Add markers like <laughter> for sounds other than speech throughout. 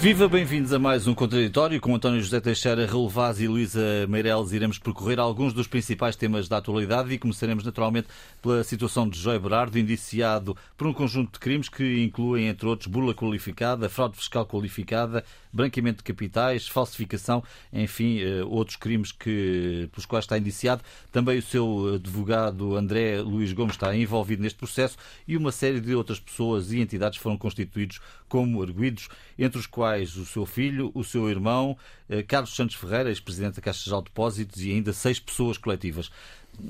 Viva, bem-vindos a mais um Contraditório com António José Teixeira, Raul Vaz e Luísa Meireles. Iremos percorrer alguns dos principais temas da atualidade e começaremos naturalmente pela situação de Joy Berardo, indiciado por um conjunto de crimes que incluem, entre outros, burla qualificada, fraude fiscal qualificada, branqueamento de capitais, falsificação, enfim, eh, outros crimes que, pelos quais está indiciado. Também o seu advogado André Luís Gomes está envolvido neste processo e uma série de outras pessoas e entidades foram constituídos como arguídos, entre os quais o seu filho, o seu irmão, eh, Carlos Santos Ferreira, ex-presidente da Caixa de Depósitos, e ainda seis pessoas coletivas.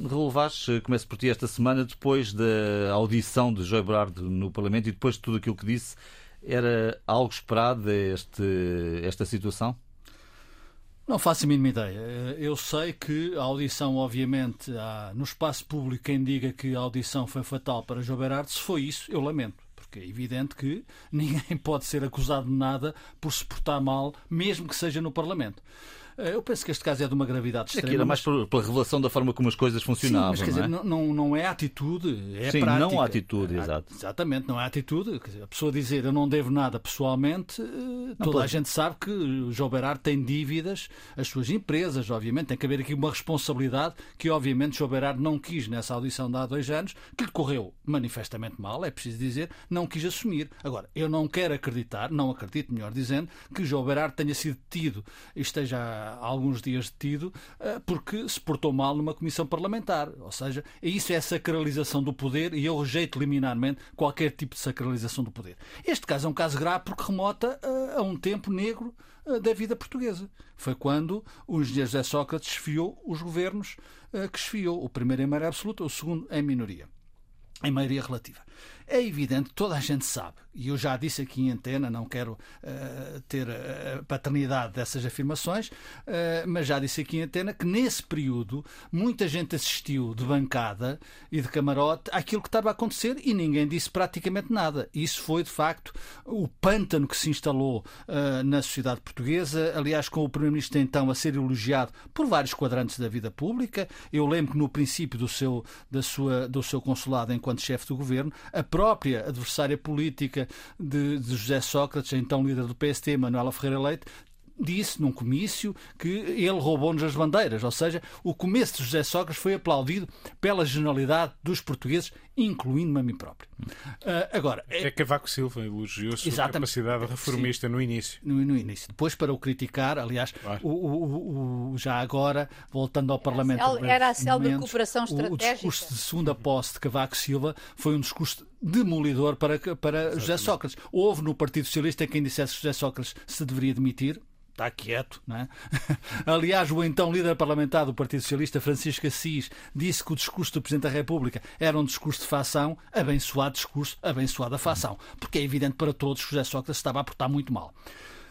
Raul eh, começo por ti esta semana, depois da audição de Joy Berardo no Parlamento e depois de tudo aquilo que disse, era algo esperado este, esta situação? Não faço a mínima ideia. Eu sei que a audição, obviamente, há no espaço público quem diga que a audição foi fatal para João Berardo. Se foi isso, eu lamento. Porque é evidente que <laughs> ninguém pode ser acusado de nada por se portar mal, mesmo que seja no Parlamento. Eh, eu penso que este caso é de uma gravidade extrema. Aqui era mais pela revelação da forma como as coisas funcionavam. Sim, mas quer não é? dizer, não, não é atitude, é Sim, prática. não há atitude, é, exato. Exatamente, não há atitude. Dizer, a pessoa dizer eu não devo nada pessoalmente, eh, toda pode. a gente sabe que o João Berardo tem dívidas, as suas empresas, obviamente, tem que haver aqui uma responsabilidade que, obviamente, João Berardo não quis nessa audição de há dois anos, que lhe correu manifestamente mal, é preciso dizer, não quis assumir. Agora, eu não quero acreditar, não acredito, melhor dizendo, que João Berardo tenha sido detido e esteja há alguns dias detido eh, porque se portou mal numa comissão parlamentar. Ou seja, isso é sacralização do poder e eu rejeito liminarmente qualquer tipo de sacralização do poder. Este caso é um caso grave porque remota eh, a um tempo negro eh, da vida portuguesa. Foi quando o engenheiro José Sócrates esfiou os governos que esfiou, o primeiro em maioria absoluta, o segundo em minoria, em maioria relativa. É evidente, toda a gente sabe, e eu já disse aqui em antena, não quero uh, ter a paternidade dessas afirmações, uh, mas já disse aqui em antena que nesse período muita gente assistiu de bancada e de camarote àquilo que estava a acontecer e ninguém disse praticamente nada. Isso foi, de facto, o pântano que se instalou uh, na sociedade portuguesa, aliás, com o Primeiro-Ministro então a ser elogiado por vários quadrantes da vida pública. Eu lembro que no princípio do seu, da sua, do seu consulado enquanto chefe do governo, a própria adversária política de, de José Sócrates, então líder do PST, Manuela Ferreira Leite, disse num comício que ele roubou-nos as bandeiras. Ou seja, o começo de José Sócrates foi aplaudido pela generalidade dos portugueses, incluindo-me a mim próprio. Uh, agora, é... é Cavaco Silva elogiou a sua capacidade reformista Sim, no início. No, no, início. Depois, para o criticar, aliás, claro. o, o, o, já agora, voltando ao Parlamento. Era a célebre cooperação estratégica. O, discurso de segunda posse de Cavaco Silva foi um discurso demolidor para, para José Sócrates. Houve no Partido Socialista quem dissesse que José Sócrates se deveria demitir, está quieto. Não é? <laughs> Aliás, o então líder parlamentar do Partido Socialista, Francisco Assis, disse que o discurso do Presidente da República era um discurso de fação, abençoado discurso, abençoada fação. Porque é evidente para todos que José Sócrates estava a portar muito mal.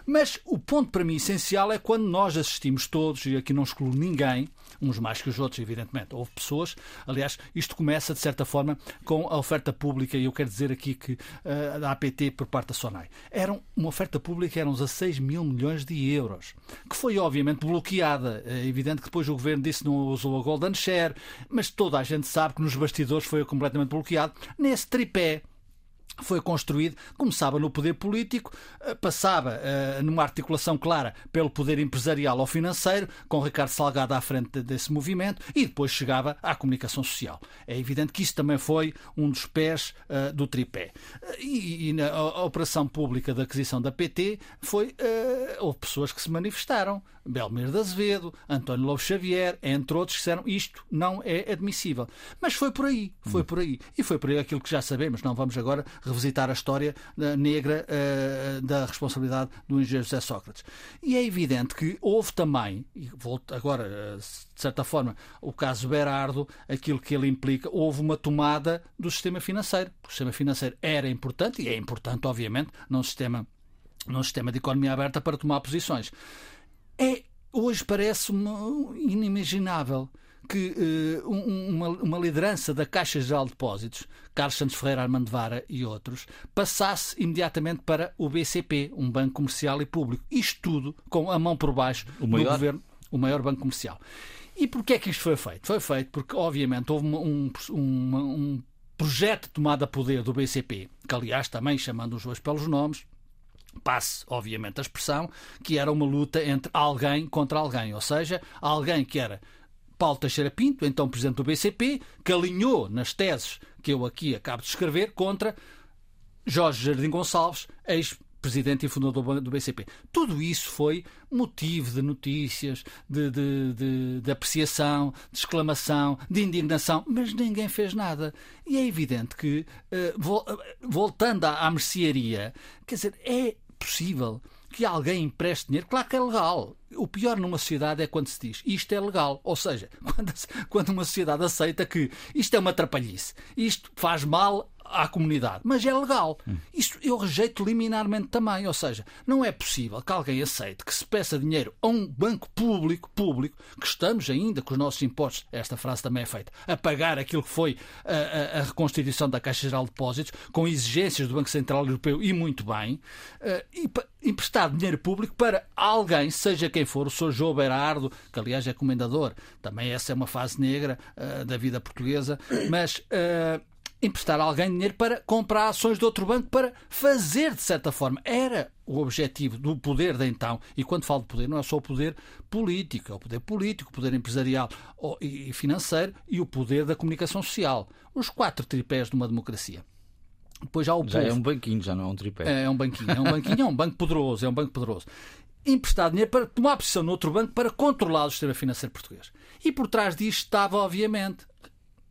Mas o ponto para mim essencial é quando nós assistimos todos, e aqui não excluo ninguém, uns mais que os outros, evidentemente. Houve pessoas, aliás, isto começa de certa forma com a oferta pública, e eu quero dizer aqui que uh, da APT por parte da SONAI. Era uma oferta pública, eram 16 mil milhões de euros, que foi obviamente bloqueada. É evidente que depois o governo disse que não usou a Golden Share, mas toda a gente sabe que nos bastidores foi completamente bloqueado. Nesse tripé foi construído, começava no poder político, eh, passava uh, numa articulação clara pelo poder empresarial ou financeiro, com Ricardo Salgado à frente desse movimento, e depois chegava à comunicação social. É evidente que isso também foi um dos pés uh, do tripé. E, na a, operação pública da aquisição da PT foi houve pessoas que se manifestaram. Belmiro de Azevedo, António Lobo Xavier, entre outros, disseram isto não é admissível. Mas foi por aí, foi por aí. E foi por aí aquilo que já sabemos. Não vamos agora revisitar a história uh, negra uh, da responsabilidade do engenheiro José Sócrates. E é evidente que houve também, e volto agora, uh, de certa forma, o caso Berardo, aquilo que ele implica, houve uma tomada do sistema financeiro. O sistema financeiro era importante, e é importante, obviamente, num sistema, num sistema de economia aberta para tomar posições. É, hoje parece-me inimaginável que uh, uma, uma, liderança da Caixa Geral de Depósitos, Carlos Santos Ferreira Armando Vara e outros, passasse imediatamente para o BCP, um banco comercial e público. Isto tudo com a mão por baixo o do maior... governo, o maior banco comercial. E porquê é que isto foi feito? Foi feito porque, obviamente, houve um, um, um projeto de tomada de poder do BCP, que, aliás, também chamando os dois pelos nomes, passe, obviamente, a expressão, que era uma luta entre alguém contra alguém, ou seja, alguém que era Paulo Teixeira Pinto, então presidente do BCP, que alinhou nas teses que eu aqui acabo de escrever contra Jorge Jardim Gonçalves, ex presidente e fundador do BCP. Tudo isso foi motivo de notícias, de, de, de, de, apreciação, de exclamação, de indignação, mas ninguém fez nada. E é evidente que, uh, voltando à, à mercearia, quer dizer, é possível que alguém empreste dinheiro, claro que é legal. O pior numa sociedade é quando se diz isto é legal. Ou seja, <laughs> quando, quando uma sociedade aceita que isto é uma trapalhice, isto faz mal à comunidade, mas é legal. Isso eu rejeito liminarmente também. Ou seja, não é possível que alguém aceite que se peça dinheiro a um banco público, público, que estamos ainda com os nossos impostos, esta frase também é feita, a pagar aquilo que foi a, a, a reconstituição da Caixa Geral de Depósitos, com exigências do Banco Central Europeu e muito bem, uh, e emprestar dinheiro público para alguém, seja quem for, o Sr. João Berardo, que aliás é comendador, também essa é uma fase negra uh, da vida portuguesa, mas. Uh, emprestar a alguém dinheiro para comprar ações de outro banco para fazer de certa forma. Era o objetivo do poder de então. E quando falo de poder, não é só o poder político, é o poder político, o poder empresarial e financeiro e o poder da comunicação social. Os quatro tripés de uma democracia. Depois já o já é povo. é um banquinho, já não é um tripé. É, é um banquinho, é um banquinho, é um banco poderoso, é um banco poderoso. Emprestar dinheiro para tomar posição no outro banco para controlar o sistema financeiro português. E por trás disto estava, obviamente,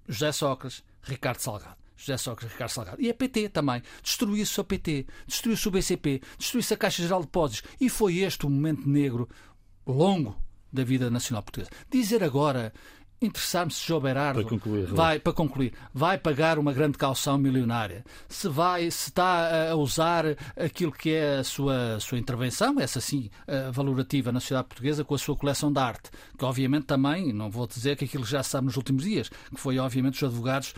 José Sócrates, Ricardo Salgado. José Sócrates Ricardo Salgado. E a PT também. Destruiu-se a PT, destruiu-se o BCP, destruiu-se a Caixa Geral de Depósitos. E foi este o momento negro longo da vida nacional portuguesa. Dizer agora interessar-me se João Berardo para concluir, vai para concluir vai pagar uma grande calção milionária. Se vai se está a usar aquilo que é a sua sua intervenção essa sim valorativa na sociedade portuguesa com a sua coleção de arte que obviamente também não vou dizer que aquilo já se sabe nos últimos dias que foi obviamente os advogados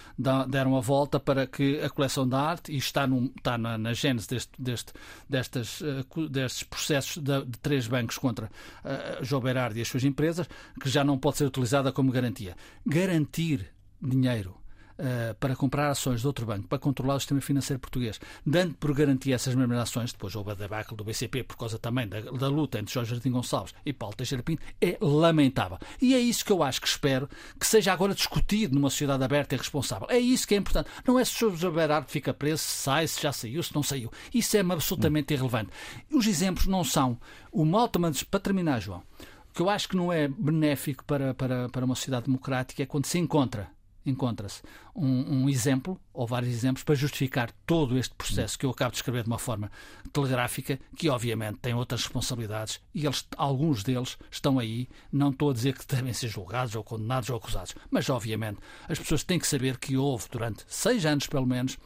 deram a volta para que a coleção de arte e está num, está na, na gênese deste, deste destes eh, destes processos de, de três bancos contra uh, João Berardo e as suas empresas que já não pode ser utilizada como garantia garantia. Garantir dinheiro Uh, para comprar ações de outro banco, para controlar o sistema financeiro português, dando por garantia essas mesmas ações, depois houve a debacle do BCP por causa também da, da, luta entre Jorge Jardim Gonçalves e Paulo Teixeira Pinto, é lamentável. E é isso que eu acho que espero que seja agora discutido numa sociedade aberta e responsável. É isso que é importante. Não é se o José Berardo fica preso, se sai, se já saiu, se não saiu. Isso é absolutamente irrelevante. Os exemplos não são o mal, para terminar, João, que eu acho que não é benéfico para, para, para uma sociedade democrática é quando se encontra encontra-se um, um, exemplo ou vários exemplos para justificar todo este processo que eu acabo de escrever de uma forma telegráfica, que obviamente tem outras responsabilidades e eles, alguns deles estão aí. Não estou a dizer que devem ser julgados ou condenados ou acusados, mas obviamente as pessoas têm que saber que houve durante seis anos pelo menos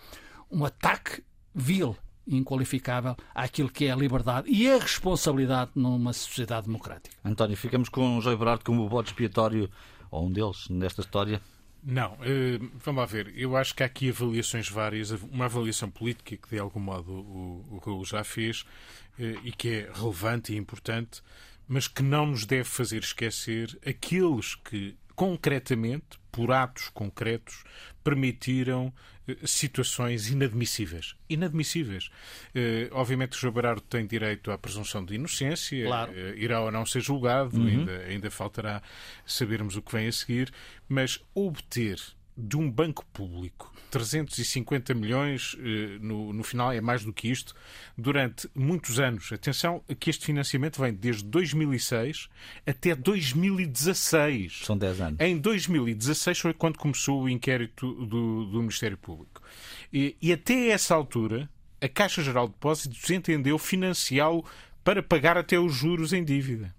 um ataque vil inqualificável àquilo que é a liberdade e a responsabilidade numa sociedade democrática. António, ficamos com o João Berardo como o bode expiatório, ou um deles, nesta história? Não, eh, vamos lá ver. Eu acho que há aqui avaliações várias. Uma avaliação política que, de algum modo, o, o Raul já fez eh, e que é relevante e importante, mas que não nos deve fazer esquecer aqueles que, concretamente, por atos concretos, permitiram eh, situações inadmissíveis. Inadmissíveis. Uh, obviamente, o João Berardo tem direito à presunção de inocência, claro. uh, irá ou não ser julgado, uhum. ainda, ainda faltará sabermos o que vem a seguir, mas obter de um banco público 350 milhões eh, no, no final é mais do que isto durante muitos anos. Atenção que este financiamento vem desde 2006 até 2016. São 10 anos. Em 2016 foi quando começou o inquérito do, do Ministério Público. E, e até essa altura a Caixa Geral de Depósitos entendeu financiá-lo para pagar até os juros em dívida.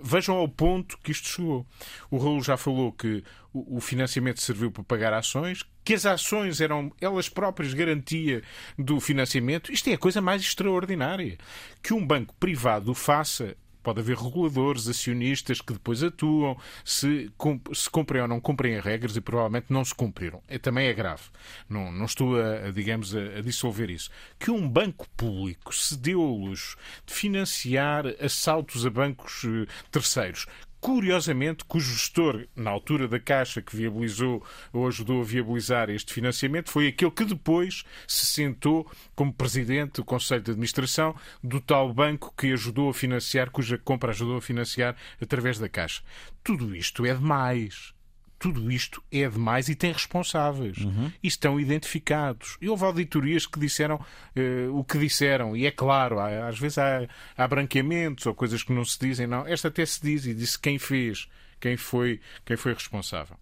Vejam ao ponto que isto chegou. O Raul já falou que o financiamento serviu para pagar ações, que as ações eram elas próprias garantia do financiamento. Isto é a coisa mais extraordinária. Que um banco privado faça pode haver reguladores, acionistas que depois atuam, se, se cumprem ou não cumprem as regras e provavelmente não se cumpriram. É, também é grave. Não, não estou, a, a digamos, a, a, dissolver isso. Que um banco público se deu ao luxo de financiar assaltos a bancos eh, terceiros curiosamente, cujo gestor, na altura da Caixa, que viabilizou ou ajudou a viabilizar este financiamento, foi aquele que depois se sentou como presidente do Conselho de Administração do tal banco que ajudou a financiar, cuja compra ajudou a financiar através da Caixa. Tudo isto é demais tudo isto é demais e tem responsáveis. Uhum. E estão identificados. E houve auditorias que disseram uh, o que disseram. E é claro, há, às vezes há, há branqueamentos ou coisas que não se dizem. Não, esta até se diz e disse quem fez, quem foi, quem foi responsável.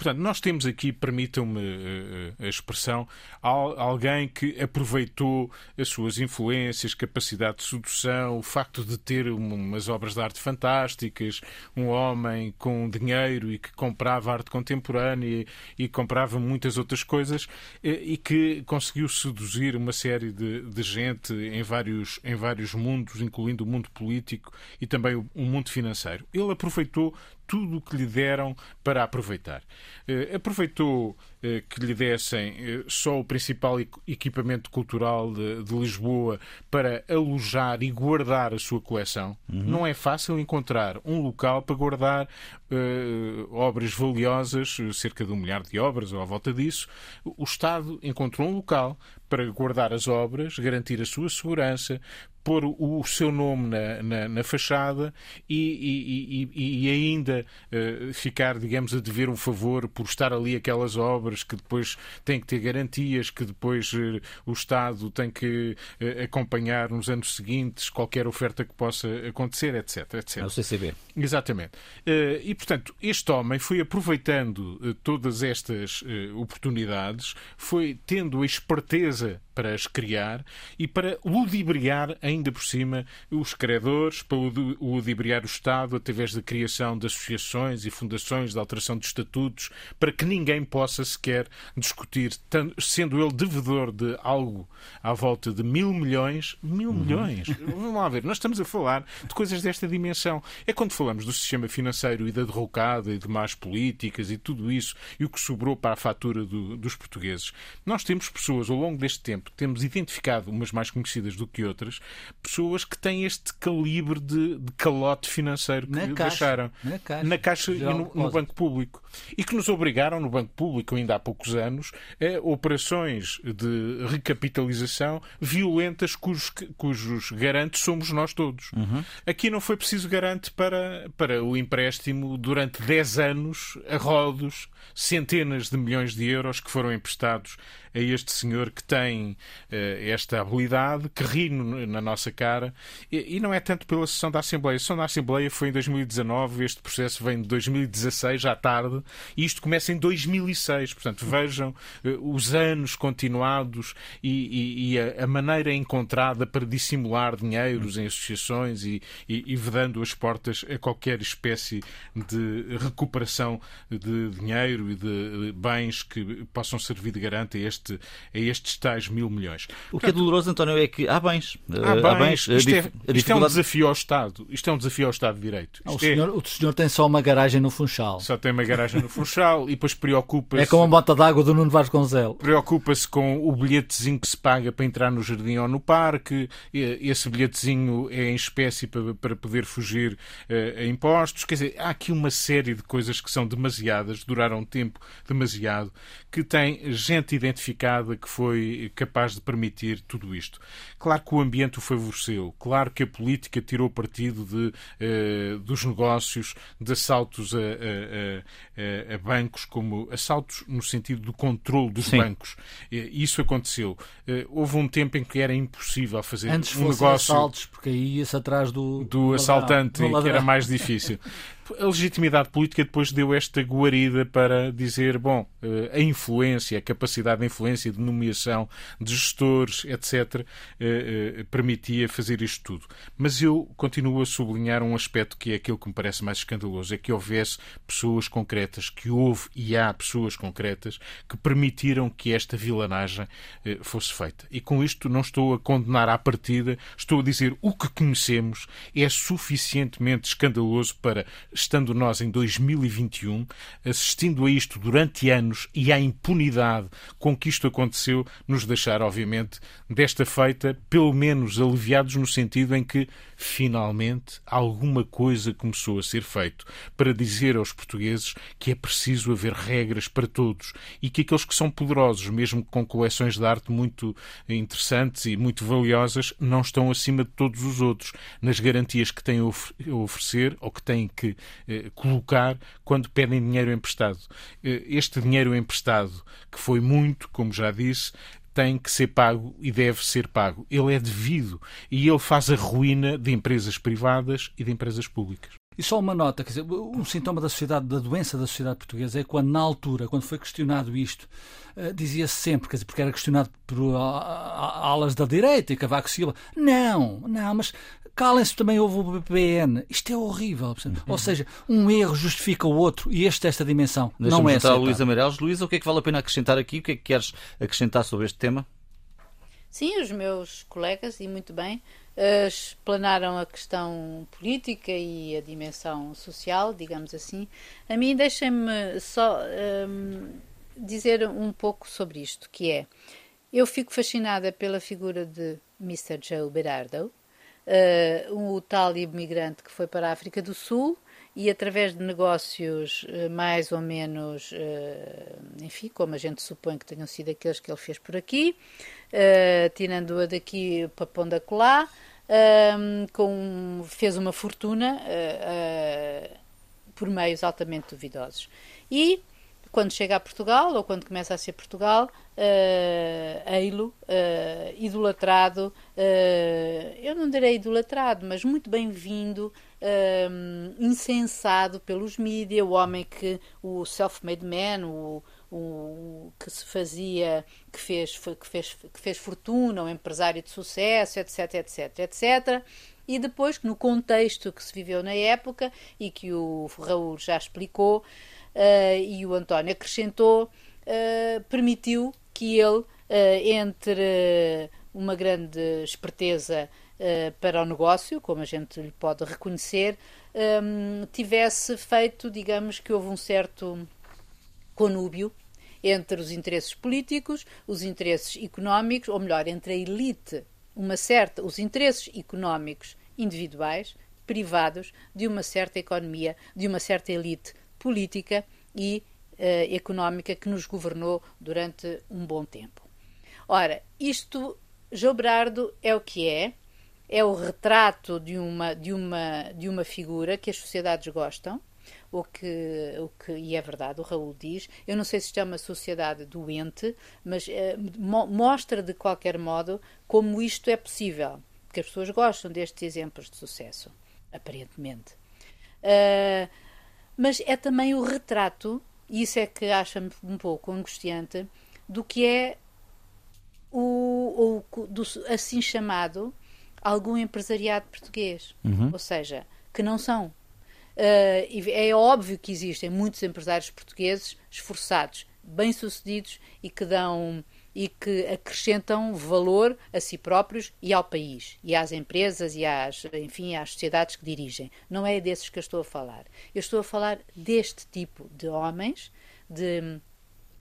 Portanto, nós temos aqui, permitam-me eh, eh, a expressão, alguém que aproveitou as suas influências, capacidade de sedução, o facto de ter umas obras de arte fantásticas, um homem com dinheiro e que comprava arte contemporânea e, comprava muitas outras coisas eh, e que conseguiu seduzir uma série de, de gente em vários, em vários mundos, incluindo o mundo político e também o, o mundo financeiro. Ele aproveitou tudo o que lhe deram para aproveitar. Uh, aproveitou que lhe dessem uh, só o principal equipamento cultural de, de, Lisboa para alojar e guardar a sua coleção. Uhum. Não é fácil encontrar um local para guardar obras valiosas, cerca de um milhar de obras ou à volta disso. O Estado encontrou um local para guardar as obras, garantir a sua segurança, pôr o, seu nome na, na, na fachada e, e, e, e ainda uh, ficar, digamos, a dever um favor por estar ali aquelas obras que depois têm que ter garantias, que depois uh, o Estado tem que uh, acompanhar nos anos seguintes qualquer oferta que possa acontecer, etc. etc. É o CCB. Exatamente. e, portanto, este homem foi aproveitando todas estas oportunidades, foi tendo a esperteza para as criar e para ludibriar ainda por cima os credores, para ludibriar o Estado através da criação de associações e fundações de alteração de estatutos, para que ninguém possa sequer discutir, sendo ele devedor de algo à volta de mil milhões. Mil uhum. milhões? Vamos lá ver, nós estamos a falar de coisas desta dimensão. É quando falamos do sistema financeiro e da derrocada e de más políticas e tudo isso e o que sobrou para a fatura do, dos portugueses. Nós temos pessoas ao longo deste tempo tempo, temos identificado, umas mais conhecidas do que outras, pessoas que têm este calibre de, de calote financeiro que na deixaram na caixa, na caixa e no, no, Banco Público. E que nos obrigaram, no Banco Público, ainda há poucos anos, a operações de recapitalização violentas cujos, cujos garantes somos nós todos. Uhum. Aqui não foi preciso garante para, para o empréstimo durante 10 anos, a rodos, centenas de milhões de euros que foram emprestados a este senhor que tem uh, esta habilidade, que ri na nossa cara, e, e, não é tanto pela sessão da Assembleia. A sessão da Assembleia foi em 2019, este processo vem de 2016, já tarde, e isto começa em 2006. Portanto, vejam uh, os anos continuados e, e, e a, a, maneira encontrada para dissimular dinheiros em associações e, e, vedando as portas a qualquer espécie de recuperação de dinheiro e de bens que possam servir de garante a este este, a estes tais mil milhões. O que é doloroso, António, é que há bens. Há bens. Há bens isto, é, isto é um desafio ao Estado. Isto é um desafio ao Estado de Direito. o, senhor, é... o senhor tem só uma garagem no Funchal. Só tem uma garagem no Funchal e depois preocupa-se. É como a bota d'água do Nuno Vasconcelos. Preocupa-se com o bilhetezinho que se paga para entrar no jardim ou no parque. Esse bilhetezinho é em espécie para, para poder fugir uh, a impostos. Quer dizer, há aqui uma série de coisas que são demasiadas, duraram um tempo demasiado, que tem gente identificada que foi capaz de permitir tudo isto. Claro que o ambiente o favoreceu, claro que a política tirou partido de, uh, dos negócios, de assaltos a, a, a, a, bancos, como assaltos no sentido do controle dos Sim. bancos. Isso aconteceu. Uh, houve um tempo em que era impossível fazer Antes um negócio. assaltos, porque aí ia-se atrás do, do assaltante, que era mais difícil. <laughs> a legitimidade política depois deu esta guarida para dizer, bom, eh, a influência, a capacidade de influência, de nomeação de gestores, etc., eh, eh, permitia fazer isto tudo. Mas eu continuo a sublinhar um aspecto que é aquele que me parece mais escandaloso, é que houvesse pessoas concretas, que houve e há pessoas concretas que permitiram que esta vilanagem fosse feita. E com isto não estou a condenar à partida, estou a dizer o que conhecemos é suficientemente escandaloso para estando nós em 2021, assistindo a isto durante anos e à impunidade com que isto aconteceu, nos deixar, obviamente, desta feita, pelo menos aliviados no sentido em que finalmente alguma coisa começou a ser feito para dizer aos portugueses que é preciso haver regras para todos e que aqueles que são poderosos, mesmo com coleções de arte muito interessantes e muito valiosas, não estão acima de todos os outros nas garantias que têm a oferecer ou que têm que colocar quando pedem dinheiro emprestado. Eh, este dinheiro emprestado, que foi muito, como já disse, tem que ser pago e deve ser pago. Ele é devido e ele faz a ruína de empresas privadas e de empresas públicas. E só uma nota, quer dizer, um sintoma da sociedade, da doença da sociedade portuguesa é quando, na altura, quando foi questionado isto, uh, dizia-se sempre, quer dizer, porque era questionado por uh, alas da direita e Cavaco Silva, não, não, mas calem-se também houve o BPN. Isto é horrível. Uhum. Ou seja, um erro justifica o outro e este esta dimensão não é aceitável. Luísa Meireles. Luísa, o que é que vale a pena acrescentar aqui? O que é que queres acrescentar sobre este tema? Sim, os meus colegas, e muito bem, explanaram a questão política e a dimensão social, digamos assim. A mim, deixem-me só um, dizer um pouco sobre isto, que é, eu fico fascinada pela figura de Mr. Joe Berardo, uh, o tal imigrante que foi para a África do Sul e através de negócios uh, mais ou menos, uh, enfim, como a gente supõe que tenham sido aqueles que ele fez por aqui, tirando-a daqui para Ponda Colá, com, fez uma fortuna por meios altamente duvidosos. E quando chega a Portugal, ou quando começa a ser Portugal, uh, eilo, uh, idolatrado, uh, eu não direi idolatrado, mas muito bem-vindo, uh, incensado pelos mídias, o homem que, o self-made man, o, que se fazia, que fez, que, fez, que fez fortuna, um empresário de sucesso, etc, etc, etc. E depois, no contexto que se viveu na época e que o Raul já explicou, uh, e o António acrescentou, uh, permitiu que ele, uh, entre uma grande esperteza para o negócio, como a gente lhe pode reconhecer, um, tivesse feito, digamos, que houve um certo conúbio entre os interesses políticos, os interesses económicos, ou melhor, entre a elite, uma certa, os interesses económicos individuais, privados, de uma certa economia, de uma certa elite política e uh, económica que nos governou durante um bom tempo. Ora, isto, Jobrardo é o que é, é o retrato de uma, de uma, de uma figura que as sociedades gostam, o que, o que, e é verdade, o Raul diz, eu não sei se isto é uma sociedade doente, mas eh, mo mostra de qualquer modo como isto é possível, porque as pessoas gostam destes exemplos de sucesso, aparentemente. Uh, mas é também o retrato, e isso é que acha-me um pouco angustiante, do que é o, o do, assim chamado algum empresariado português. Uhum. Ou seja, que não são. Uh, é óbvio que existem muitos empresários portugueses esforçados, bem-sucedidos e que dão e que acrescentam valor a si próprios e ao país, e às empresas e às, enfim, às sociedades que dirigem. Não é desses que eu estou a falar. Eu estou a falar deste tipo de homens, de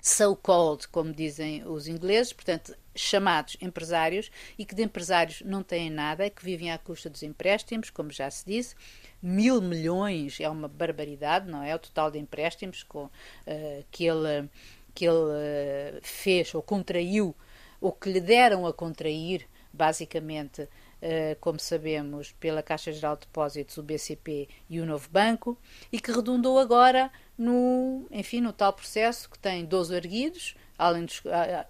so-called, como dizem os ingleses, portanto, chamados empresários, e que de empresários não têm nada, que vivem à custa dos empréstimos, como já se disse. Mil milhões é uma barbaridade, não é? O total de empréstimos com, uh, que ele que ele eh, fez ou contraiu, ou que lhe deram a contrair, basicamente, como sabemos, pela Caixa Geral de Depósitos, o BCP e o Novo Banco, e que redundou agora no, enfim, no tal processo que tem 12 erguidos, além dos,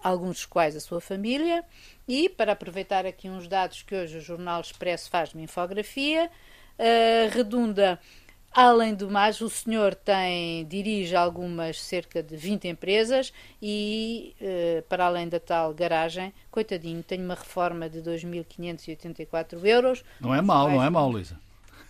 alguns dos quais a sua família, e para aproveitar aqui uns dados que hoje o Jornal Expresso faz uma infografia, uh, redunda Além do mais, o senhor tem, dirige algumas, cerca de 20 empresas e, eh, para além da tal garagem, coitadinho, tem uma reforma de 2.584 euros. Não é mau, não é mau, Luísa.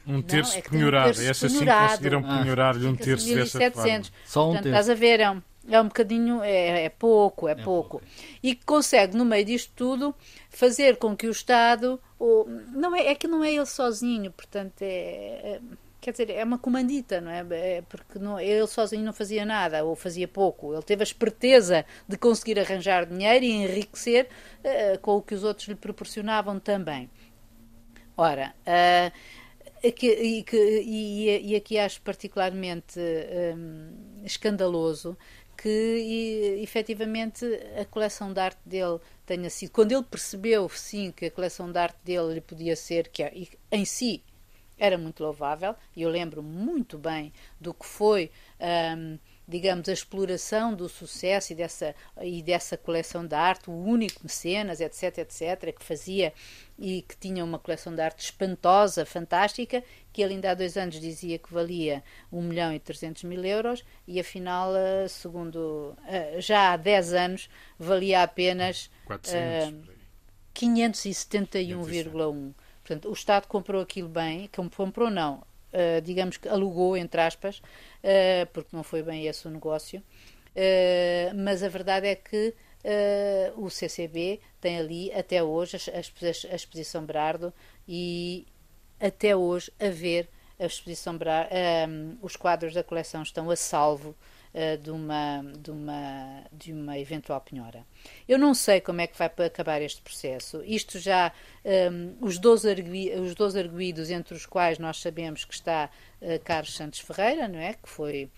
Um terço não, é penhorado. Um terço Essa sim conseguiram ah. penhorar-lhe um terço dessa forma. Só um Portanto, terço. Estás a ver, é um, é um bocadinho, é, é pouco, é, é pouco. pouco. E consegue, no meio disto tudo, fazer com que o Estado. Ou, não é, é que não é ele sozinho, portanto, é, é quer dizer, é uma comandita, não é? é porque não, ele sozinho não fazia nada, ou fazia pouco. Ele teve a esperteza de conseguir arranjar dinheiro e enriquecer uh, com o que os outros lhe proporcionavam também. Ora, uh, aqui, e, e, aqui acho particularmente um, escandaloso que e, efetivamente a coleção de arte dele tenha sido. Quando ele percebeu, sim, que a coleção de arte dele lhe podia ser, que é, em si era muito louvável, e eu lembro muito bem do que foi, um, digamos, a exploração do sucesso e dessa, e dessa coleção de arte, o único mecenas, etc, etc, que fazia e que tinha uma coleção de arte espantosa, fantástica, que ele ainda há dois anos dizia que valia 1 milhão e 300 mil euros e afinal, eh, segundo eh, já há 10 anos, valia apenas 400, uh, 571,1 Portanto, o Estado comprou aquilo bem, comprou não, uh, digamos que alugou, entre aspas, uh, porque não foi bem esse o negócio, uh, mas a verdade é que o CCB tem ali, até hoje, a, exposição Berardo e até hoje a ver a exposição Berardo, os quadros da coleção estão a salvo uh, de, uma, de, uma, de uma eventual penhora. Eu não sei como é que vai acabar este processo. Isto já, um, ehm, os, 12 arguidos, os 12 arguídos, entre os quais nós sabemos que está uh, Carlos Santos Ferreira, não é? Que foi.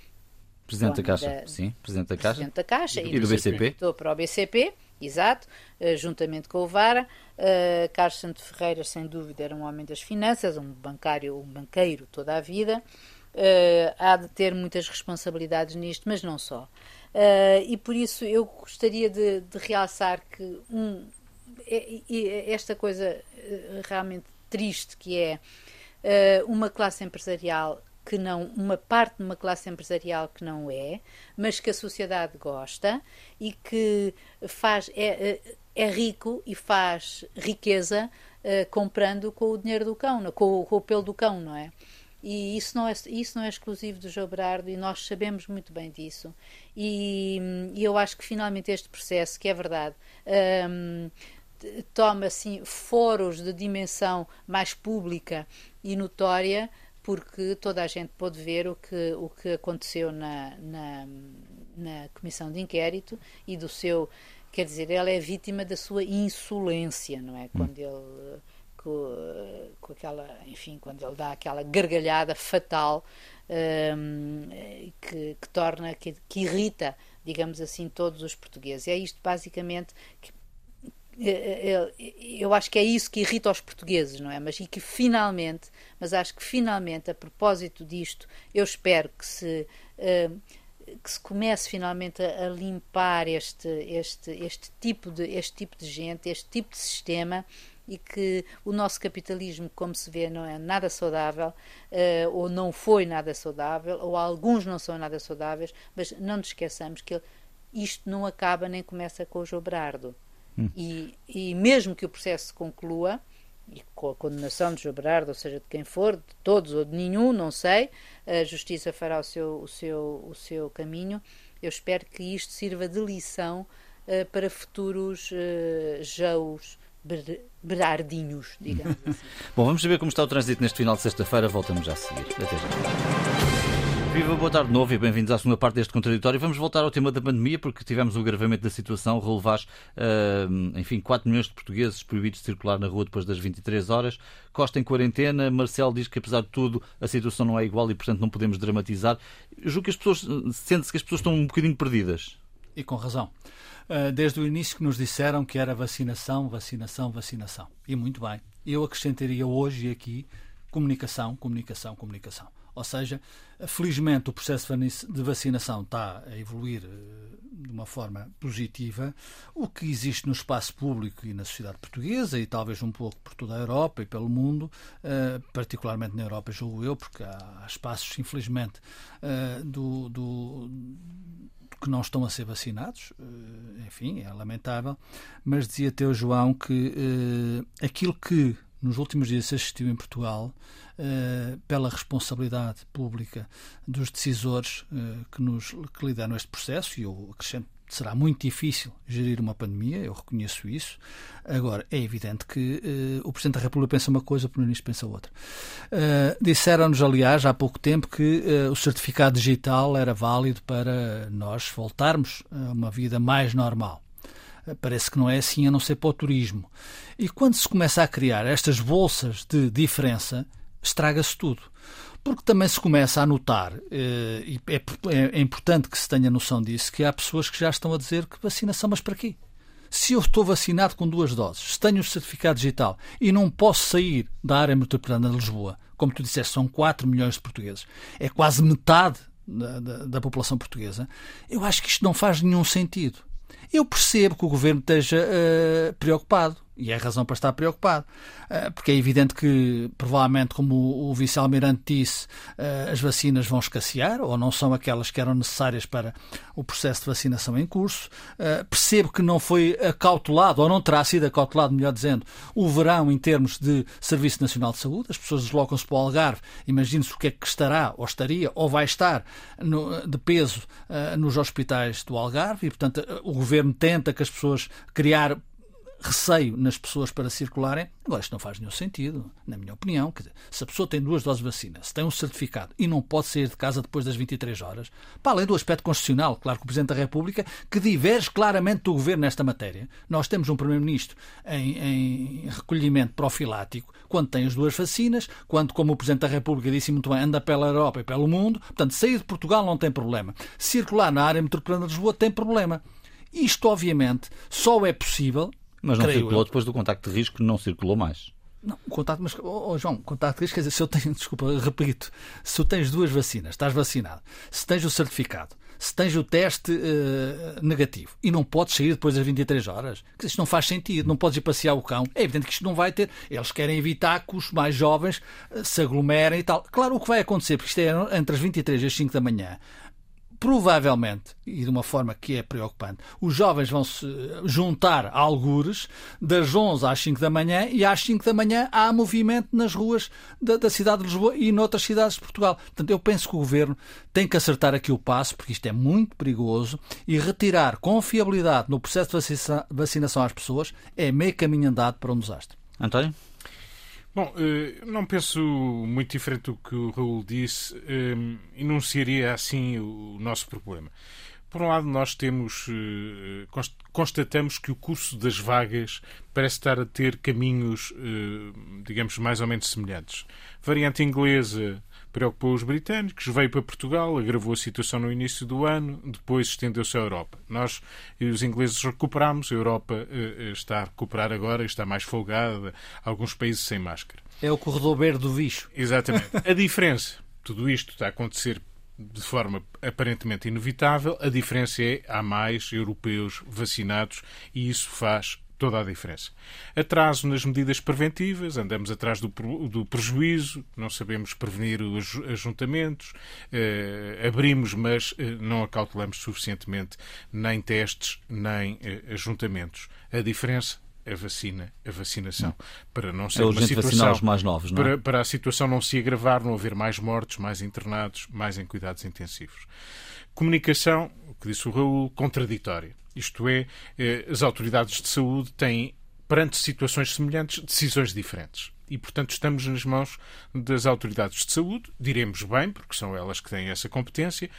Presidente da Caixa, da, sim, Presidente da Caixa. Presidente da Caixa e, e do BCP. Para o BCP, exato, uh, juntamente com o Vara. Uh, Carlos Santos Ferreira, sem dúvida, era um homem das finanças, um bancário, um banqueiro toda a vida uh, há de ter muitas responsabilidades nisto, mas não só. Uh, e por isso eu gostaria de, de realçar que um, esta coisa eh, realmente triste que é uh, uma classe empresarial que não, uma parte de uma classe empresarial que não é, mas que a sociedade gosta e que faz é, é rico e faz riqueza comprando com o dinheiro do cão, com, com o pelo do cão, não é? E isso não é, isso não é exclusivo do João Berardo e nós sabemos muito bem disso. E, e, eu acho que finalmente este processo, que é verdade, um, toma assim foros de dimensão mais pública e notória, porque toda a gente pôde ver o que, o que aconteceu na, na, na comissão de inquérito e do seu. Quer dizer, ela é vítima da sua insolência, não é? Quando ele com, com aquela, enfim, quando ele dá aquela gargalhada fatal um, que, que, torna, que, que, irrita, digamos assim, todos os portugueses. É isto basicamente que é, é, é, eu acho que é isso que irrita os portugueses, não é? Mas e que finalmente, mas acho que finalmente, a propósito disto, eu espero que se hum, que se comece finalmente a, limpar este, este, este, tipo de, este tipo de gente, este tipo de sistema e que o nosso capitalismo, como se vê, não é nada saudável, uh, ou não foi nada saudável, ou alguns não são nada saudáveis, mas não nos esqueçamos que isto não acaba nem começa com o João Berardo. Hum. E, e mesmo que o processo se conclua, e com a condenação de João Berardo, ou seja, de quem for, de todos ou de nenhum, não sei, a justiça fará o seu, o seu, o seu caminho. Eu espero que isto sirva de lição uh, para futuros uh, Joos berardinhos, digamos <laughs> assim. Bom, vamos saber como está o trânsito neste final de sexta-feira. Voltamos já a seguir. Até já. Viva, boa tarde de novo e bem-vindos à segunda parte deste contraditório. Vamos voltar ao tema da pandemia, porque tivemos o agravamento da situação. Relevás, uh, enfim, 4 milhões de portugueses proibidos de circular na rua depois das 23 horas. Costa em quarentena. Marcelo diz que, apesar de tudo, a situação não é igual e, portanto, não podemos dramatizar. Eu julgo que as pessoas, sente-se que as pessoas estão um bocadinho perdidas. E com razão. Ah, desde o início que nos disseram que era vacinação, vacinação, vacinação. E muito bem. Eu acrescentaria hoje aqui comunicação, comunicação, comunicação. Ou seja, felizmente o processo de vacinação está a evoluir ah, de uma forma positiva. O que existe no espaço público e na sociedade portuguesa, e talvez um pouco por toda a Europa e pelo mundo, ah, particularmente na Europa, julgo eu, porque há espaços, infelizmente, do, do que não estão a ser vacinados, eh, enfim, é lamentável, mas dizia Teu João que uh, aquilo que nos últimos dias se assistiu em Portugal, uh, pela responsabilidade pública dos decisores que, nos, que lideram este processo, e eu acrescento será muito difícil gerir uma pandemia, eu reconheço isso. Agora, é evidente que uh, o Presidente da República pensa uma coisa, o Primeiro-Ministro pensa outra. Uh, Disseram-nos, aliás, há pouco tempo que uh, o certificado digital era válido para nós voltarmos a uma vida mais normal. Parece que não é assim, a não ser para o turismo. E quando se começa a criar estas bolsas de diferença, estraga-se tudo porque também se começa a notar, eh, e é, é, é, importante que se tenha noção disso, que há pessoas que já estão a dizer que vacinação, mas para quê? Se eu estou vacinado com duas doses, se tenho o certificado digital e não posso sair da área metropolitana de Lisboa, como tu disseste, são 4 milhões de portugueses, é quase metade da, da, da população portuguesa, eu acho que isto não faz nenhum sentido. Eu percebo que o governo esteja uh, preocupado e é razão para estar preocupado, eh, porque é evidente que, provavelmente, como o vice-almirante disse, eh, as vacinas vão escassear ou não são aquelas que eram necessárias para o processo de vacinação em curso. Eh, percebo que não foi acautelado, ou não terá sido acautelado, melhor dizendo, o verão em termos de Serviço Nacional de Saúde. As pessoas deslocam-se para o Algarve, imagine-se o que é que estará, ou estaria, ou vai estar de peso nos hospitais do Algarve, e, portanto, o governo tenta que as pessoas criar receio nas pessoas para circularem. Agora, isto não faz nenhum sentido, na minha opinião. Quer dizer, se a pessoa tem duas doses de vacina, se tem um certificado e não pode sair de casa depois das 23 horas, para além do aspecto constitucional, claro que o Presidente da República, que diverge claramente do Governo nesta matéria. Nós temos um Primeiro-Ministro em, em, recolhimento profilático quando tem as duas vacinas, quando, como o Presidente da República disse muito bem, anda pela Europa e pelo mundo. Portanto, sair de Portugal não tem problema. Circular na área metropolitana de Lisboa tem problema. Isto, obviamente, só é possível mas não circulou eu. depois do contacto de risco, não circulou mais. Não, contacto, mas, oh, oh, João, contacto de risco, quer dizer, se eu tenho, <laughs> desculpa, repito, se tu tens duas vacinas, estás vacinado, se tens o certificado, se tens o teste uh, negativo e não podes sair depois das 23 horas, que isto não faz sentido, não podes ir passear o cão, é evidente que isto não vai ter. Eles querem evitar que os mais jovens uh, se aglomerem e tal. Claro, o que vai acontecer, porque isto é entre as 23 e as 5 da manhã, provavelmente, e de uma forma que é preocupante, os jovens vão se juntar a algures das 11 às 5 da manhã e às 5 da manhã há movimento nas ruas da, da cidade de Lisboa e noutras cidades de Portugal. Portanto, eu penso que o governo tem que acertar aqui o passo, porque isto é muito perigoso, e retirar confiabilidade no processo de vacinação às pessoas é meio caminho andado para um desastre. António? Bom, eh, não penso muito diferente do que o Raul disse. Eh, enunciaria assim o nosso problema. Por um lado, nós temos, eh, constatamos que o curso das vagas parece estar a ter caminhos, digamos, mais ou menos semelhantes. Variante inglesa preocupou os britânicos, veio para Portugal, agravou a situação no início do ano, depois estendeu-se à Europa. Nós e os ingleses recuperamos, a Europa uh, está a recuperar agora, está mais folgada, alguns países sem máscara. É o corredor verde do bicho. Exatamente. <laughs> A diferença, tudo isto está a acontecer de forma aparentemente inevitável, a diferença é há mais europeus vacinados e isso faz toda a diferença. Atraso nas medidas preventivas, andamos atrás do, do prejuízo, não sabemos prevenir os ajuntamentos, eh, abrimos, mas eh, não acautelamos suficientemente nem testes, nem eh, ajuntamentos. A diferença a vacina, a vacinação, para não ser é uma situação os mais novos, não é? para, para a situação não se agravar, não haver mais mortes, mais internados, mais em cuidados intensivos. Comunicação, o que disse o Raul, contraditória. Isto é, eh, as autoridades de saúde têm, perante situações semelhantes, decisões diferentes. E, portanto, estamos nas mãos das autoridades de saúde, diremos bem, porque são elas que têm essa competência,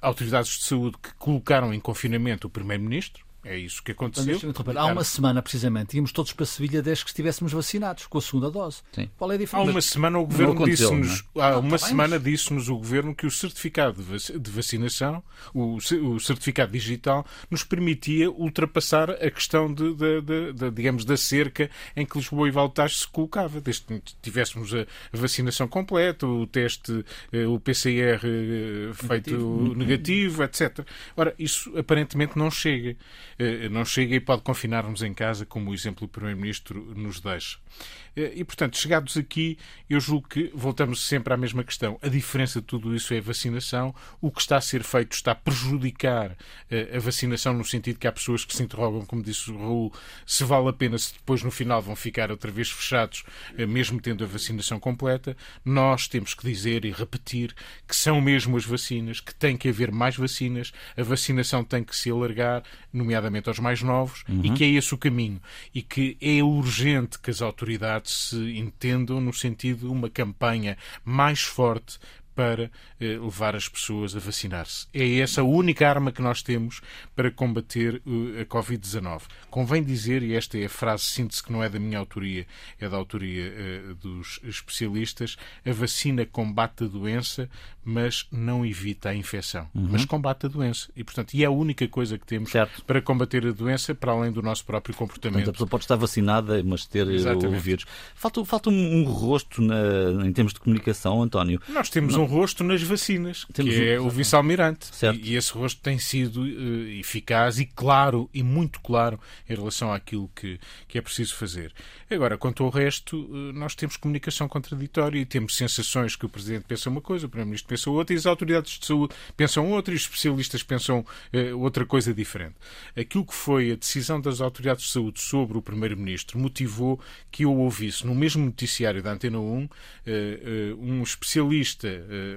autoridades de saúde que colocaram em confinamento o Primeiro-Ministro, é isso que aconteceu. Há uma semana, precisamente, íamos todos para Sevilha desde que estivéssemos vacinados, com a segunda dose. Sim. Qual é a diferença? Há uma semana o Governo disse-nos é? há uma semana disse-nos o Governo que o certificado de vacinação, o, o certificado digital, nos permitia ultrapassar a questão de, de, de, de digamos, da cerca em que Lisboa e Valtares se colocava. Desde que tivéssemos a vacinação completa, o teste, eh, o PCR eh, feito negativo, negativo etc. Ora, isso aparentemente não chega. Não chega e pode confinar-nos em casa, como o exemplo do Primeiro-Ministro nos deixa. E, portanto, chegados aqui, eu julgo que voltamos sempre à mesma questão. A diferença de tudo isso é a vacinação. O que está a ser feito está a prejudicar a vacinação, no sentido que há pessoas que se interrogam, como disse o Raul, se vale a pena, se depois no final vão ficar outra vez fechados, mesmo tendo a vacinação completa. Nós temos que dizer e repetir que são mesmo as vacinas, que tem que haver mais vacinas, a vacinação tem que se alargar, nomeadamente aos mais novos, uhum. e que é esse o caminho. E que é urgente que as autoridades se entendam no sentido de uma campanha mais forte para eh, levar as pessoas a vacinar-se. É essa a única arma que nós temos para combater uh, a Covid-19. Convém dizer, e esta é a frase síntese que não é da minha autoria, é da autoria uh, dos especialistas, a vacina combate a doença, mas não evita a infecção, uhum. mas combate a doença. E, portanto, e é a única coisa que temos certo. para combater a doença, para além do nosso próprio comportamento. Portanto, a pessoa pode estar vacinada, mas ter eh, Exatamente. o vírus. Falta, falta um, um rosto na, em termos de comunicação, António. Nós temos não. Um rosto nas vacinas, temos que é um... o vice-almirante. E, e, esse rosto tem sido uh, eficaz e claro, e muito claro, em relação àquilo que, que é preciso fazer. Agora, quanto ao resto, uh, nós temos comunicação contraditória e temos sensações que o Presidente pensa uma coisa, o Primeiro-Ministro pensa outra e as autoridades de saúde pensam outra e os especialistas pensam uh, outra coisa diferente. Aquilo que foi a decisão das autoridades de saúde sobre o Primeiro-Ministro motivou que eu ouvisse no mesmo noticiário da Antena 1 um especialista,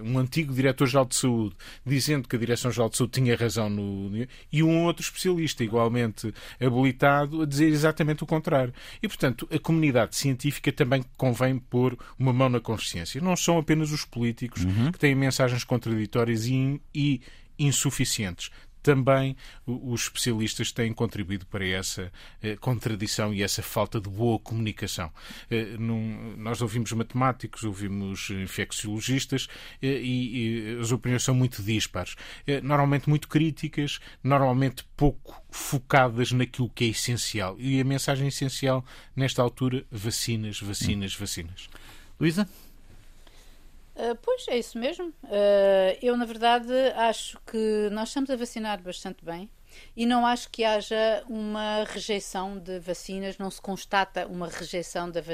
um antigo diretor-geral de saúde, dizendo que a Direção-Geral de Saúde tinha razão no. e um outro especialista, igualmente habilitado, a dizer exatamente o contrário. E, portanto, a comunidade científica também convém pôr uma mão na consciência. Não são apenas os políticos uhum. que têm mensagens contraditórias e, e insuficientes também os especialistas têm contribuído para essa eh, contradição e essa falta de boa comunicação. Eh, num, nós ouvimos matemáticos, ouvimos infecciologistas eh, e, e, as opiniões são muito dispares. Normalmente muito críticas, normalmente pouco focadas naquilo que é essencial. E a mensagem essencial, nesta altura, vacinas, vacinas, vacinas. Luísa? Uh, pois é isso mesmo. Uh, eu, na verdade, acho que nós estamos a vacinar bastante bem e não acho que haja uma rejeição de vacinas, não se constata uma rejeição das,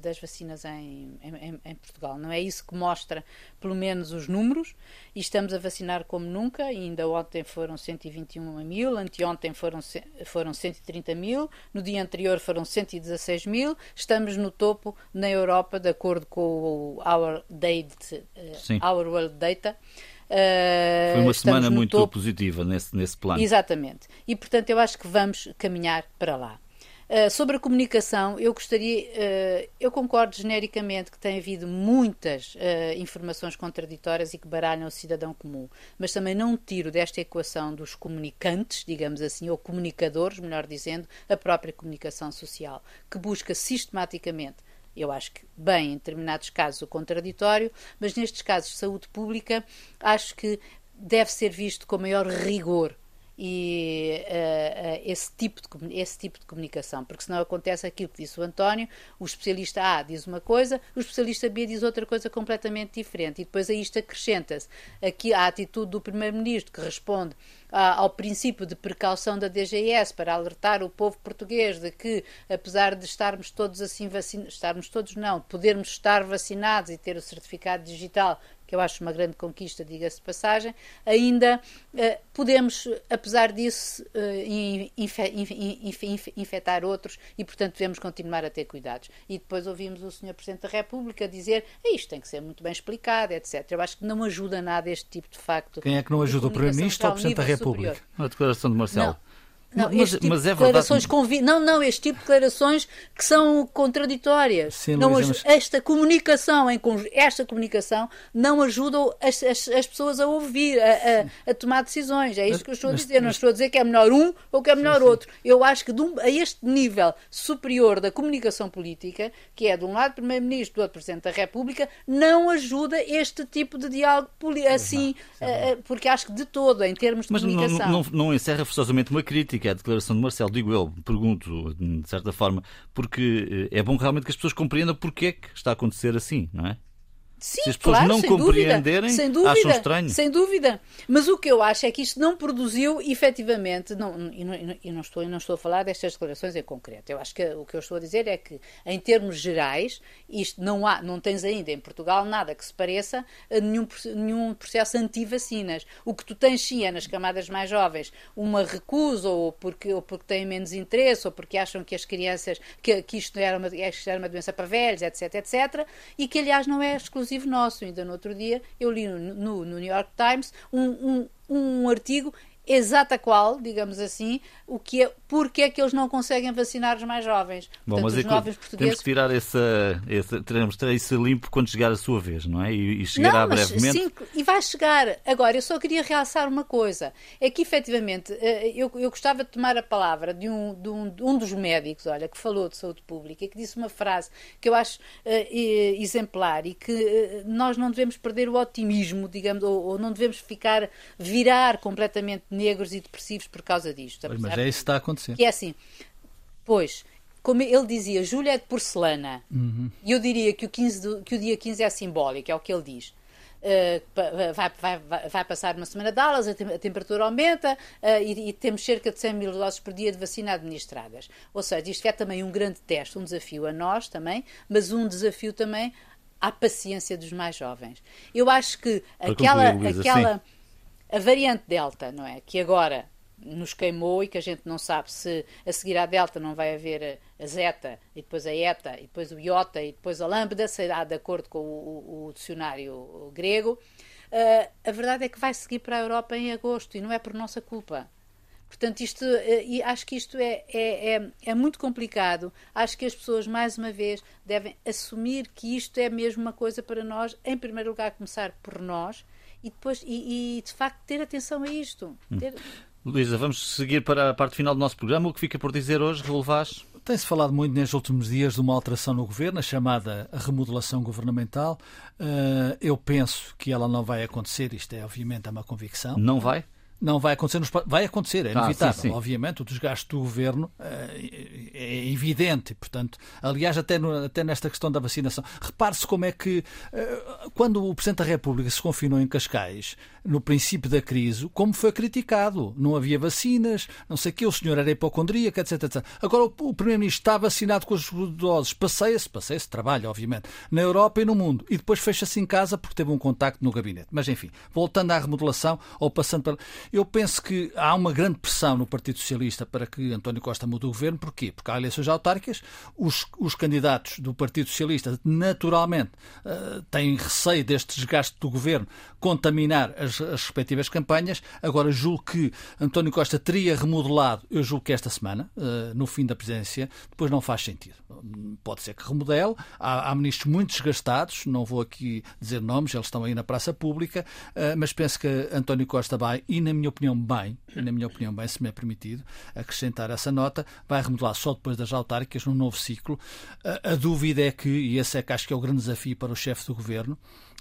das vacinas em, em, em, Portugal. Não é isso que mostra, pelo menos, os números. E estamos a vacinar como nunca. ainda ontem foram 121 mil, anteontem foram, foram 130 mil, no dia anterior foram 116 mil. Estamos no topo na Europa, de acordo com o Our, Date, uh, Our World Data. Uh, Foi uma semana muito topo. positiva nesse, nesse plano. Exatamente. E, portanto, eu acho que vamos caminhar para lá. Uh, sobre a comunicação, eu gostaria, uh, eu concordo genericamente que tem havido muitas uh, informações contraditórias e que baralham o cidadão comum, mas também não tiro desta equação dos comunicantes, digamos assim, ou comunicadores, melhor dizendo, a própria comunicação social, que busca sistematicamente eu acho que bem em determinados casos o contraditório, mas nestes casos de saúde pública acho que deve ser visto com maior rigor e uh, uh, esse, tipo de, esse tipo de comunicação, porque senão acontece aquilo que disse o António, o especialista A diz uma coisa, o especialista B diz outra coisa completamente diferente, e depois a isto acrescenta-se. Aqui a atitude do Primeiro-Ministro, que responde ao princípio de precaução da DGS para alertar o povo português de que, apesar de estarmos todos assim vacinados, estarmos todos não, podermos estar vacinados e ter o certificado digital que eu acho uma grande conquista, diga-se de passagem, ainda uh, podemos, apesar disso, uh, infectar outros e, portanto, devemos continuar a ter cuidados. E depois ouvimos o Sr. Presidente da República dizer isto tem que ser muito bem explicado, etc. Eu acho que não ajuda nada este tipo de facto. Quem é que não ajuda? O Primeiro-Ministro ou o Presidente da República? Superior. A declaração de Marcelo. Não. Não, mas, tipo mas é declarações convi... Não, não, este tipo de declarações que são contraditórias. Sim, não, mas... Esta comunicação, em esta comunicação, não ajuda as, as, as pessoas a ouvir, a, a, a, tomar decisões. É isso que eu estou a dizer. Mas... Não estou a dizer que é melhor um ou que é melhor sim, outro. Eu acho que um, a este nível superior da comunicação política, que é de um lado Primeiro-Ministro, do outro Presidente da República, não ajuda este tipo de diálogo assim, não, uh, porque acho que de todo, em termos de mas comunicação. Mas não, não, não encerra forçosamente uma crítica crítica à declaração de Marcelo, digo eu, pergunto, de certa forma, porque eh, é bom realmente que as pessoas compreendam porque é que está a acontecer assim, não é? Sim, Se as pessoas claro, não sem compreenderem, dúvida, sem dúvida, acham estranho. Sem dúvida. Mas o que eu acho é que isto não produziu, efetivamente, não, e, não, e não estou, não estou a falar destas declarações em concreto. Eu acho que o que eu estou a dizer é que, em termos gerais, isto não há, não tens ainda em Portugal nada que se pareça a nenhum, nenhum processo anti-vacinas. O que tu tens sim é nas camadas mais jovens uma recusa, ou porque, ou porque têm menos interesse, ou porque acham que as crianças, que, que isto, era uma, isto era uma doença para velhos, etc, etc, e que, aliás, não é exclusivo exclusivo nosso. Ainda no outro dia eu li no, no, no New York Times um, um, um artigo exata qual, digamos assim, o que é, porque é que eles não conseguem vacinar os mais jovens. Bom, Portanto, mas é jovens portugueses... temos que tirar essa, essa teremos ter isso limpo quando chegar a sua vez, não é? E, e chegará não, brevemente. Sim, e vai chegar. Agora, eu só queria realçar uma coisa, é que efetivamente eh, eu, eu gostava de tomar a palavra de um, de um, de um dos médicos, olha, que falou de saúde pública e que disse uma frase que eu acho uh, exemplar e que uh, nós não devemos perder o otimismo, digamos, ou, ou não devemos ficar, virar completamente negros e depressivos por causa disto. Pois, mas é isso que está a acontecer. Que é assim, pois, como ele dizia, julho é de porcelana, uhum. e eu diria que o, 15 do, que o dia 15 é simbólico, é o que ele diz. Uh, vai, vai, vai, passar uma semana de aulas, a, tem, a temperatura aumenta uh, e, e, temos cerca de 100 mil doses por dia de vacina administradas. Ou seja, isto é também um grande teste, um desafio a nós também, mas um desafio também à paciência dos mais jovens. Eu acho que Para aquela, concluir, Luísa, aquela a variante Delta, não é? Que agora nos queimou e que a gente não sabe se a seguir à Delta não vai haver a Zeta e depois a Eta e depois o Iota e depois a Lambda, será de acordo com o, o dicionário grego. Uh, a verdade é que vai seguir para a Europa em agosto e não é por nossa culpa. Portanto, isto, uh, acho que isto é, é, é, é, muito complicado. Acho que as pessoas, mais uma vez, devem assumir que isto é mesmo uma coisa para nós, em primeiro lugar, começar por nós e depois, e, e de facto, ter atenção a isto. Hum. Ter... Luísa, vamos seguir para a parte final do nosso programa. O que fica por dizer hoje, relevás? Tem-se falado muito nestes últimos dias de uma alteração no governo, a chamada remodelação governamental. Uh, eu penso que ela não vai acontecer, isto é obviamente é uma convicção. Não vai? Não vai acontecer, nos... vai acontecer, é inevitável. Ah, sim, sim. Obviamente, o desgaste do governo é, é evidente. Portanto, aliás, até, no, até nesta questão da vacinação, repare-se como é que, eh, quando o Presidente da República se confinou em Cascais, no princípio da crise, como foi criticado. Não havia vacinas, não sei o que, o senhor era hipocondríaco, etc, etc. Agora, o, Primeiro-Ministro está vacinado com as doses, passeia-se, passeia-se, trabalha, obviamente, na Europa e no mundo, e depois fecha-se em casa porque teve um contacto no gabinete. Mas, enfim, voltando à remodelação, ou passando para eu penso que há uma grande pressão no Partido Socialista para que António Costa mude o governo. Porquê? Porque há eleições autárquicas, os, os candidatos do Partido Socialista naturalmente uh, têm receio deste desgaste do governo contaminar as, as, respectivas campanhas. Agora, julgo que António Costa teria remodelado, eu julgo que esta semana, uh, no fim da presidência, depois não faz sentido. Pode ser que remodele. Há, há ministros muito desgastados, não vou aqui dizer nomes, eles estão aí na praça pública, uh, mas penso que António Costa vai, na minha opinião, bem, na minha opinião, bem, se me é permitido acrescentar essa nota, vai remodelar só depois das autárquicas, num novo ciclo. A, a dúvida é que, e esse é que acho que é o grande desafio para o chefe do governo,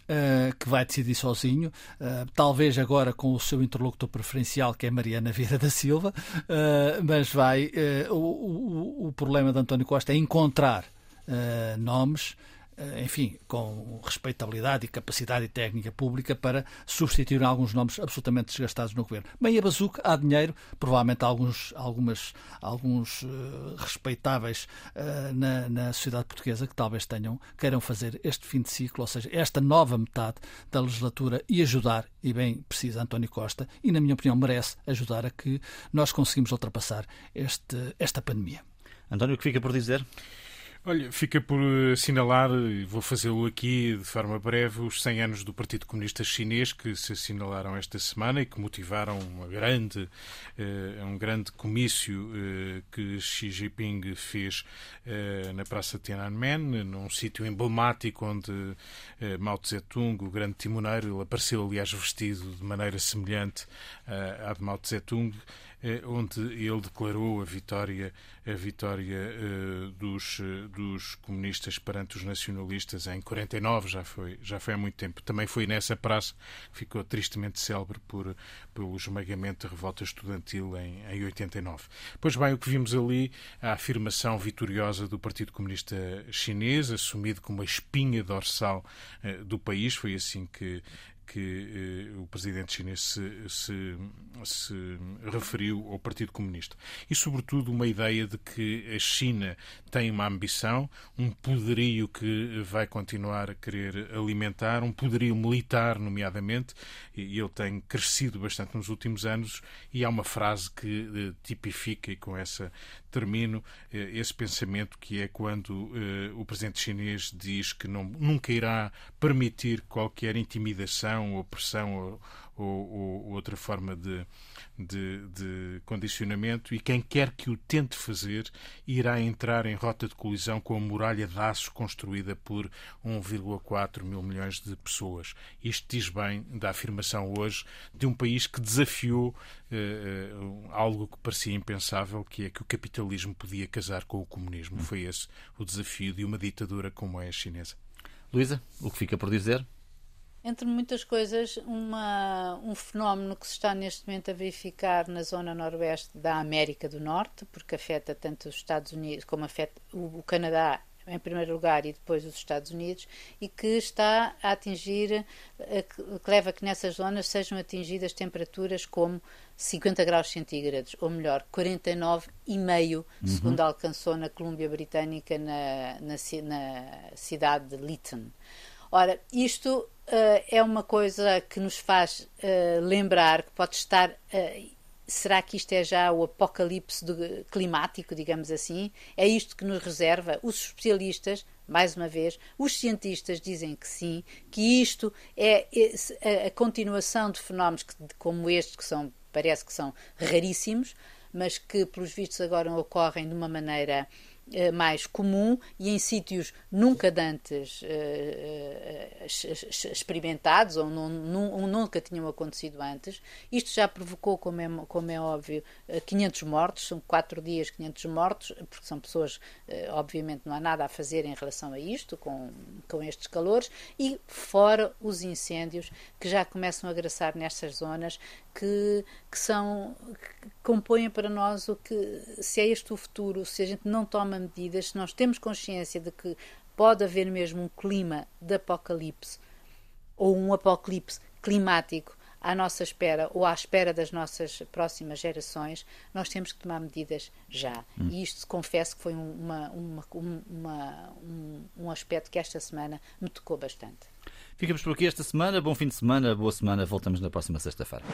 Uh, que vai decidir sozinho, uh, talvez agora com o seu interlocutor preferencial, que é Mariana Vieira da Silva, uh, mas vai. O, o, o, problema de António Costa é encontrar nomes enfim, com respeitabilidade e capacidade e técnica pública para substituir alguns nomes absolutamente desgastados no governo. Bem, a bazuca, há dinheiro, provavelmente alguns, algumas, alguns uh, respeitáveis uh, na, na sociedade portuguesa que talvez tenham, queiram fazer este fim de ciclo, ou seja, esta nova metade da legislatura e ajudar, e bem precisa António Costa, e na minha opinião merece ajudar a que nós conseguimos ultrapassar este, esta pandemia. António, o que fica por dizer? Olha, fica por assinalar, vou fazê-lo aqui de forma breve, os 100 anos do Partido Comunista Chinês que se assinalaram esta semana e que motivaram uma grande, uh, um grande comício uh, que Xi Jinping fez uh, na Praça Tiananmen, num sítio emblemático onde Mao Tse-tung, o grande timoneiro, ele apareceu aliás vestido de maneira semelhante à de Mao Tse-tung, onde ele declarou a vitória, a vitória dos, dos comunistas perante os nacionalistas em 49, já foi, já foi há muito tempo. Também foi nessa praça que ficou tristemente célebre por, pelo esmagamento da revolta estudantil em, em 89. Pois bem, o que vimos ali, a afirmação vitoriosa do Partido Comunista Chinês, assumido como a espinha dorsal do país, foi assim que que eh, o presidente chinês se, se, se, referiu ao Partido Comunista. E, sobretudo, uma ideia de que a China tem uma ambição, um poderio que vai continuar a querer alimentar, um poderio militar, nomeadamente, e ele tem crescido bastante nos últimos anos, e há uma frase que eh, tipifica, e com essa termino, eh, esse pensamento que é quando eh, o presidente chinês diz que não, nunca irá permitir qualquer intimidação ou pressão ou, ou, ou outra forma de, de, de, condicionamento e quem quer que o tente fazer irá entrar em rota de colisão com a muralha de aço construída por 1,4 mil milhões de pessoas. Isto diz bem da afirmação hoje de um país que desafiou eh, eh algo que parecia impensável, que é que o capitalismo podia casar com o comunismo. Foi esse o desafio de uma ditadura como é a chinesa. Luísa, o que fica por dizer? Entre muitas coisas, uma, um fenómeno que se está neste momento a verificar na zona noroeste da América do Norte, porque afeta tanto os Estados Unidos como afeta o, o Canadá em primeiro lugar e depois os Estados Unidos e que está a atingir, eh, que leva a que nessas zonas sejam atingidas temperaturas como 50 graus centígrados, ou melhor, 49,5, uhum. segundo alcançou na Colômbia Britânica, na, na, na cidade de Lytton. Ora, isto uh, é uma coisa que nos faz uh, lembrar que pode estar. Uh, será que isto é já o apocalipse climático, digamos assim? É isto que nos reserva? Os especialistas, mais uma vez, os cientistas dizem que sim, que isto é, a continuação de fenómenos que, como este, que são, parece que são raríssimos, mas que, pelos vistos, agora ocorrem de uma maneira mais comum e em sítios nunca antes uh, uh, experimentados ou nunca tinham acontecido antes. Isto já provocou, como é, como é óbvio, 500 mortos, são 4 dias 500 mortos, porque são pessoas, obviamente não há nada a fazer em relação a isto, com, com estes calores, e fora os incêndios que já começam a agraçar nestas zonas, que, que são que compõem para nós o que se é este o futuro, se a gente não toma medidas, se nós temos consciência de que pode haver mesmo um clima de apocalipse ou um apocalipse climático à nossa espera ou à espera das nossas próximas gerações, nós temos que tomar medidas já. Hum. E isto, confesso que foi uma, uma, uma, um, um aspecto que esta semana me tocou bastante. Ficamos por aqui esta semana. Bom fim de semana, boa semana. Voltamos na próxima sexta-feira.